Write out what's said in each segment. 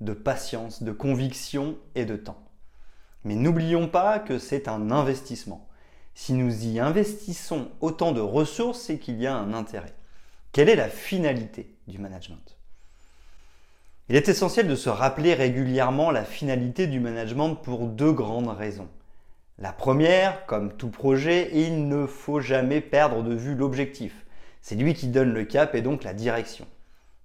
de patience, de conviction et de temps. Mais n'oublions pas que c'est un investissement. Si nous y investissons autant de ressources, c'est qu'il y a un intérêt. Quelle est la finalité du management? Il est essentiel de se rappeler régulièrement la finalité du management pour deux grandes raisons. La première, comme tout projet, il ne faut jamais perdre de vue l'objectif. C'est lui qui donne le cap et donc la direction.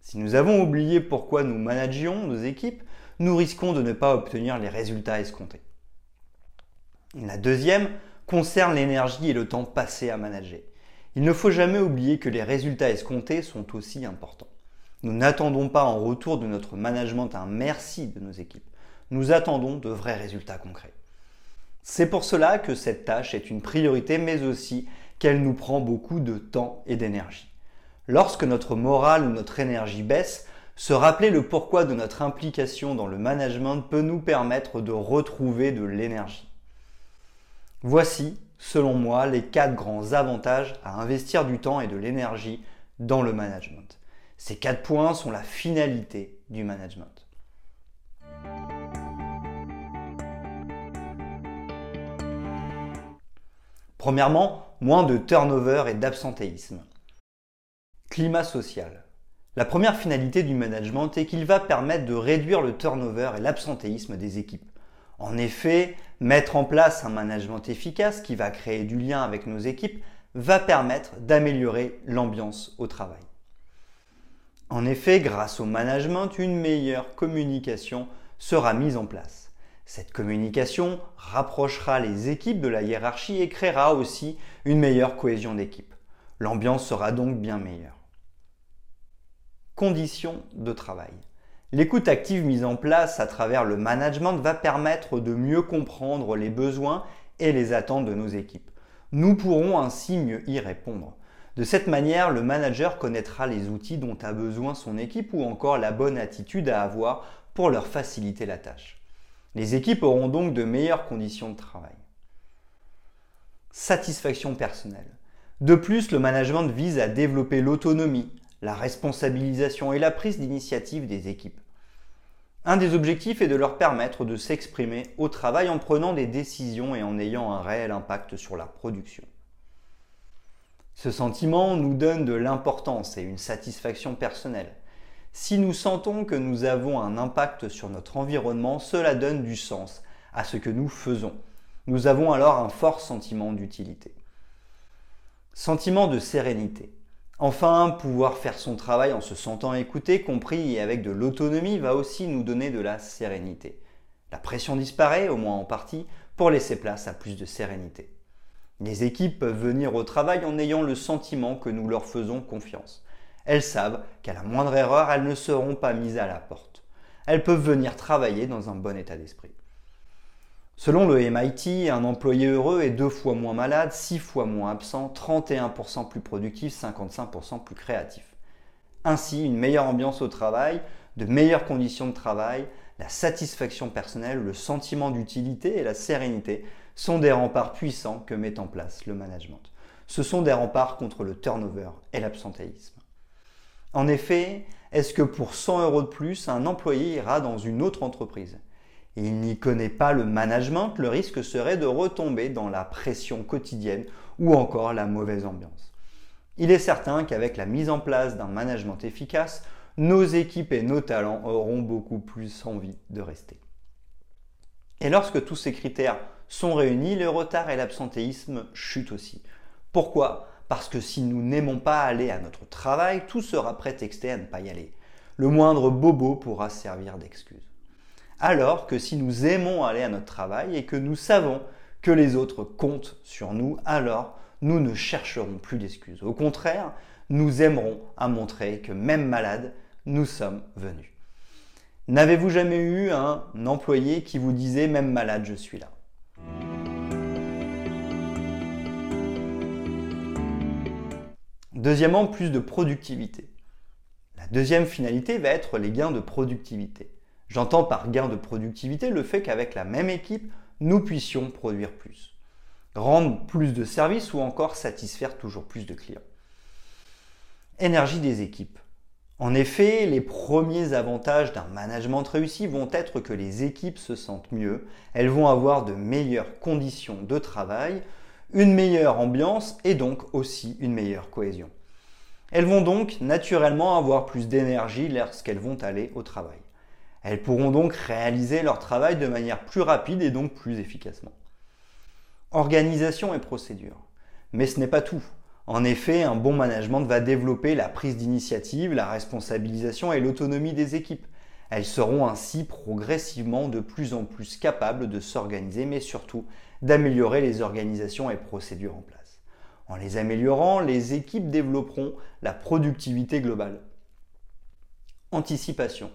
Si nous avons oublié pourquoi nous managions nos équipes, nous risquons de ne pas obtenir les résultats escomptés. La deuxième concerne l'énergie et le temps passé à manager. Il ne faut jamais oublier que les résultats escomptés sont aussi importants. Nous n'attendons pas en retour de notre management un merci de nos équipes. Nous attendons de vrais résultats concrets. C'est pour cela que cette tâche est une priorité, mais aussi qu'elle nous prend beaucoup de temps et d'énergie. Lorsque notre morale ou notre énergie baisse, se rappeler le pourquoi de notre implication dans le management peut nous permettre de retrouver de l'énergie. Voici, selon moi, les quatre grands avantages à investir du temps et de l'énergie dans le management. Ces quatre points sont la finalité du management. Premièrement, moins de turnover et d'absentéisme. Climat social. La première finalité du management est qu'il va permettre de réduire le turnover et l'absentéisme des équipes. En effet, mettre en place un management efficace qui va créer du lien avec nos équipes va permettre d'améliorer l'ambiance au travail. En effet, grâce au management, une meilleure communication sera mise en place. Cette communication rapprochera les équipes de la hiérarchie et créera aussi une meilleure cohésion d'équipe. L'ambiance sera donc bien meilleure conditions de travail. L'écoute active mise en place à travers le management va permettre de mieux comprendre les besoins et les attentes de nos équipes. Nous pourrons ainsi mieux y répondre. De cette manière, le manager connaîtra les outils dont a besoin son équipe ou encore la bonne attitude à avoir pour leur faciliter la tâche. Les équipes auront donc de meilleures conditions de travail. Satisfaction personnelle. De plus, le management vise à développer l'autonomie, la responsabilisation et la prise d'initiative des équipes. Un des objectifs est de leur permettre de s'exprimer au travail en prenant des décisions et en ayant un réel impact sur la production. Ce sentiment nous donne de l'importance et une satisfaction personnelle. Si nous sentons que nous avons un impact sur notre environnement, cela donne du sens à ce que nous faisons. Nous avons alors un fort sentiment d'utilité. Sentiment de sérénité. Enfin, pouvoir faire son travail en se sentant écouté, compris et avec de l'autonomie va aussi nous donner de la sérénité. La pression disparaît, au moins en partie, pour laisser place à plus de sérénité. Les équipes peuvent venir au travail en ayant le sentiment que nous leur faisons confiance. Elles savent qu'à la moindre erreur, elles ne seront pas mises à la porte. Elles peuvent venir travailler dans un bon état d'esprit. Selon le MIT, un employé heureux est deux fois moins malade, six fois moins absent, 31% plus productif, 55% plus créatif. Ainsi, une meilleure ambiance au travail, de meilleures conditions de travail, la satisfaction personnelle, le sentiment d'utilité et la sérénité sont des remparts puissants que met en place le management. Ce sont des remparts contre le turnover et l'absentéisme. En effet, est-ce que pour 100 euros de plus, un employé ira dans une autre entreprise? Il n'y connaît pas le management, le risque serait de retomber dans la pression quotidienne ou encore la mauvaise ambiance. Il est certain qu'avec la mise en place d'un management efficace, nos équipes et nos talents auront beaucoup plus envie de rester. Et lorsque tous ces critères sont réunis, le retard et l'absentéisme chutent aussi. Pourquoi? Parce que si nous n'aimons pas aller à notre travail, tout sera prétexté à ne pas y aller. Le moindre bobo pourra servir d'excuse alors que si nous aimons aller à notre travail et que nous savons que les autres comptent sur nous, alors nous ne chercherons plus d'excuses. Au contraire, nous aimerons à montrer que même malades, nous sommes venus. N'avez-vous jamais eu un employé qui vous disait même malade je suis là Deuxièmement, plus de productivité. La deuxième finalité va être les gains de productivité. J'entends par gain de productivité le fait qu'avec la même équipe, nous puissions produire plus, rendre plus de services ou encore satisfaire toujours plus de clients. Énergie des équipes. En effet, les premiers avantages d'un management réussi vont être que les équipes se sentent mieux, elles vont avoir de meilleures conditions de travail, une meilleure ambiance et donc aussi une meilleure cohésion. Elles vont donc naturellement avoir plus d'énergie lorsqu'elles vont aller au travail. Elles pourront donc réaliser leur travail de manière plus rapide et donc plus efficacement. Organisation et procédure. Mais ce n'est pas tout. En effet, un bon management va développer la prise d'initiative, la responsabilisation et l'autonomie des équipes. Elles seront ainsi progressivement de plus en plus capables de s'organiser, mais surtout d'améliorer les organisations et procédures en place. En les améliorant, les équipes développeront la productivité globale. Anticipation.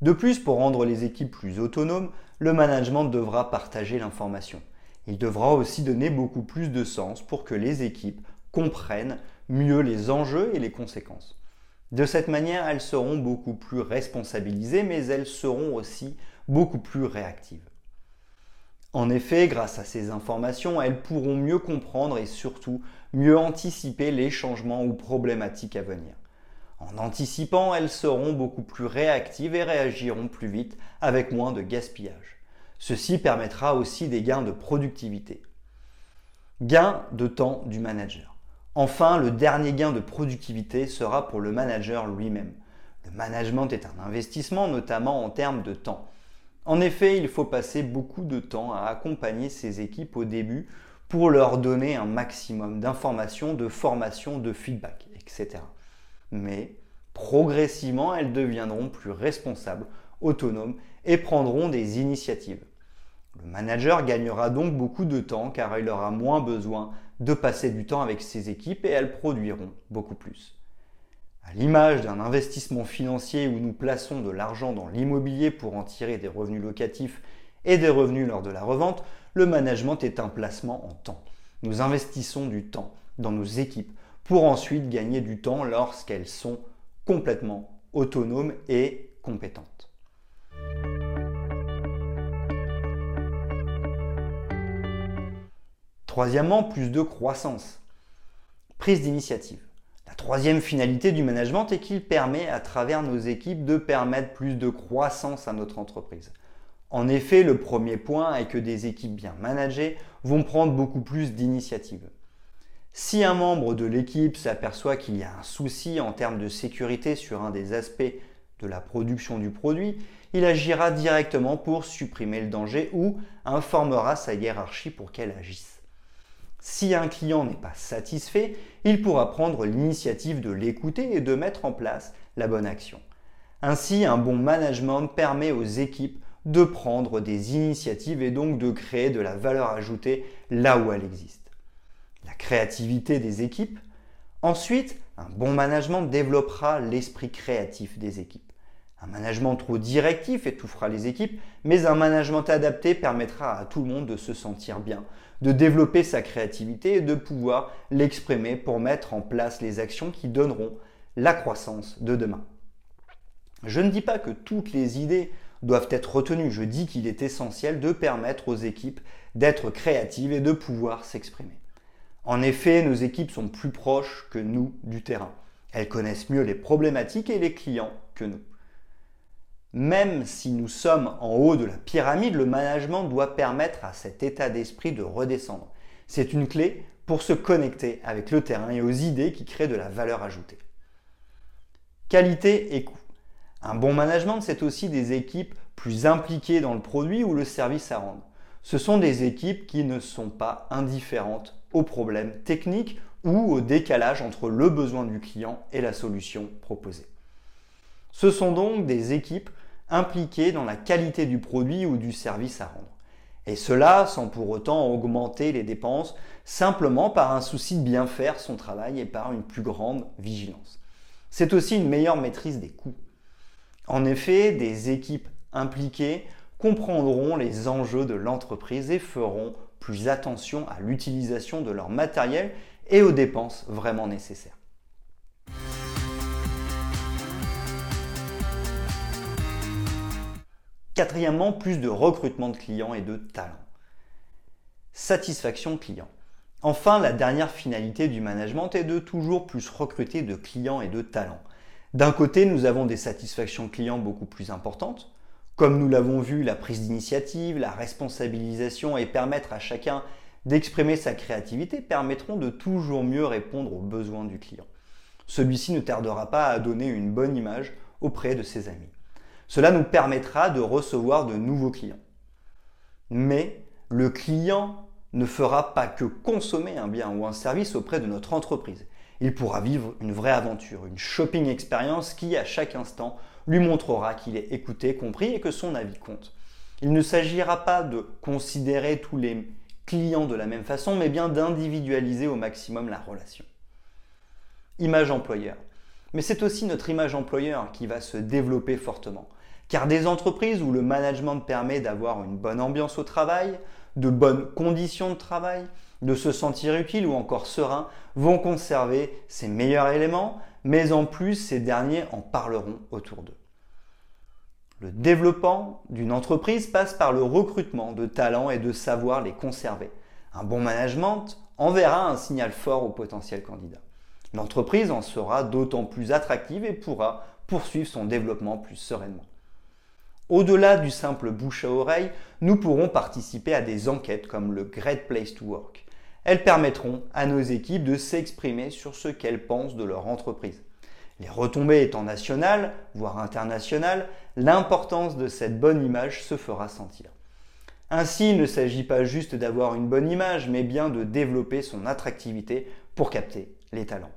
De plus, pour rendre les équipes plus autonomes, le management devra partager l'information. Il devra aussi donner beaucoup plus de sens pour que les équipes comprennent mieux les enjeux et les conséquences. De cette manière, elles seront beaucoup plus responsabilisées, mais elles seront aussi beaucoup plus réactives. En effet, grâce à ces informations, elles pourront mieux comprendre et surtout mieux anticiper les changements ou problématiques à venir. En anticipant, elles seront beaucoup plus réactives et réagiront plus vite avec moins de gaspillage. Ceci permettra aussi des gains de productivité. Gain de temps du manager. Enfin, le dernier gain de productivité sera pour le manager lui-même. Le management est un investissement, notamment en termes de temps. En effet, il faut passer beaucoup de temps à accompagner ses équipes au début pour leur donner un maximum d'informations, de formations, de feedback, etc. Mais progressivement, elles deviendront plus responsables, autonomes et prendront des initiatives. Le manager gagnera donc beaucoup de temps car il aura moins besoin de passer du temps avec ses équipes et elles produiront beaucoup plus. À l'image d'un investissement financier où nous plaçons de l'argent dans l'immobilier pour en tirer des revenus locatifs et des revenus lors de la revente, le management est un placement en temps. Nous investissons du temps dans nos équipes pour ensuite gagner du temps lorsqu'elles sont complètement autonomes et compétentes. Troisièmement, plus de croissance. Prise d'initiative. La troisième finalité du management est qu'il permet à travers nos équipes de permettre plus de croissance à notre entreprise. En effet, le premier point est que des équipes bien managées vont prendre beaucoup plus d'initiatives. Si un membre de l'équipe s'aperçoit qu'il y a un souci en termes de sécurité sur un des aspects de la production du produit, il agira directement pour supprimer le danger ou informera sa hiérarchie pour qu'elle agisse. Si un client n'est pas satisfait, il pourra prendre l'initiative de l'écouter et de mettre en place la bonne action. Ainsi, un bon management permet aux équipes de prendre des initiatives et donc de créer de la valeur ajoutée là où elle existe. Créativité des équipes. Ensuite, un bon management développera l'esprit créatif des équipes. Un management trop directif étouffera les équipes, mais un management adapté permettra à tout le monde de se sentir bien, de développer sa créativité et de pouvoir l'exprimer pour mettre en place les actions qui donneront la croissance de demain. Je ne dis pas que toutes les idées doivent être retenues, je dis qu'il est essentiel de permettre aux équipes d'être créatives et de pouvoir s'exprimer. En effet, nos équipes sont plus proches que nous du terrain. Elles connaissent mieux les problématiques et les clients que nous. Même si nous sommes en haut de la pyramide, le management doit permettre à cet état d'esprit de redescendre. C'est une clé pour se connecter avec le terrain et aux idées qui créent de la valeur ajoutée. Qualité et coût. Un bon management, c'est aussi des équipes plus impliquées dans le produit ou le service à rendre. Ce sont des équipes qui ne sont pas indifférentes aux problèmes techniques ou au décalage entre le besoin du client et la solution proposée. Ce sont donc des équipes impliquées dans la qualité du produit ou du service à rendre. Et cela sans pour autant augmenter les dépenses, simplement par un souci de bien faire son travail et par une plus grande vigilance. C'est aussi une meilleure maîtrise des coûts. En effet, des équipes impliqués comprendront les enjeux de l'entreprise et feront plus attention à l'utilisation de leur matériel et aux dépenses vraiment nécessaires. Quatrièmement, plus de recrutement de clients et de talents. Satisfaction client. Enfin, la dernière finalité du management est de toujours plus recruter de clients et de talents. D'un côté, nous avons des satisfactions clients beaucoup plus importantes, comme nous l'avons vu, la prise d'initiative, la responsabilisation et permettre à chacun d'exprimer sa créativité permettront de toujours mieux répondre aux besoins du client. Celui-ci ne tardera pas à donner une bonne image auprès de ses amis. Cela nous permettra de recevoir de nouveaux clients. Mais le client ne fera pas que consommer un bien ou un service auprès de notre entreprise. Il pourra vivre une vraie aventure, une shopping expérience qui, à chaque instant, lui montrera qu'il est écouté, compris et que son avis compte. Il ne s'agira pas de considérer tous les clients de la même façon, mais bien d'individualiser au maximum la relation. Image employeur. Mais c'est aussi notre image employeur qui va se développer fortement. Car des entreprises où le management permet d'avoir une bonne ambiance au travail, de bonnes conditions de travail, de se sentir utile ou encore serein, vont conserver ces meilleurs éléments, mais en plus ces derniers en parleront autour d'eux. Le développement d'une entreprise passe par le recrutement de talents et de savoir les conserver. Un bon management enverra un signal fort aux potentiels candidats. L'entreprise en sera d'autant plus attractive et pourra poursuivre son développement plus sereinement. Au-delà du simple bouche à oreille, nous pourrons participer à des enquêtes comme le Great Place to Work. Elles permettront à nos équipes de s'exprimer sur ce qu'elles pensent de leur entreprise. Les retombées étant nationales, voire internationales, l'importance de cette bonne image se fera sentir. Ainsi, il ne s'agit pas juste d'avoir une bonne image, mais bien de développer son attractivité pour capter les talents.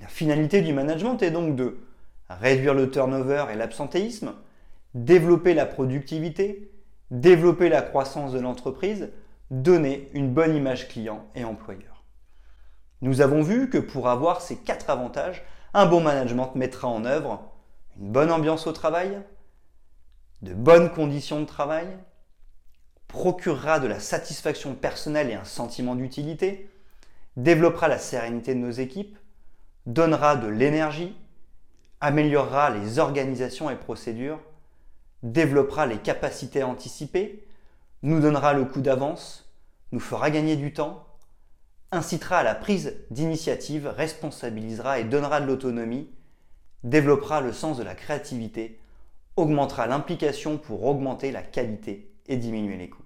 La finalité du management est donc de réduire le turnover et l'absentéisme, développer la productivité, développer la croissance de l'entreprise, donner une bonne image client et employeur. Nous avons vu que pour avoir ces quatre avantages, un bon management mettra en œuvre une bonne ambiance au travail, de bonnes conditions de travail, procurera de la satisfaction personnelle et un sentiment d'utilité, développera la sérénité de nos équipes, donnera de l'énergie, améliorera les organisations et procédures, développera les capacités anticipées, nous donnera le coup d'avance, nous fera gagner du temps, incitera à la prise d'initiative, responsabilisera et donnera de l'autonomie, développera le sens de la créativité, augmentera l'implication pour augmenter la qualité et diminuer les coûts.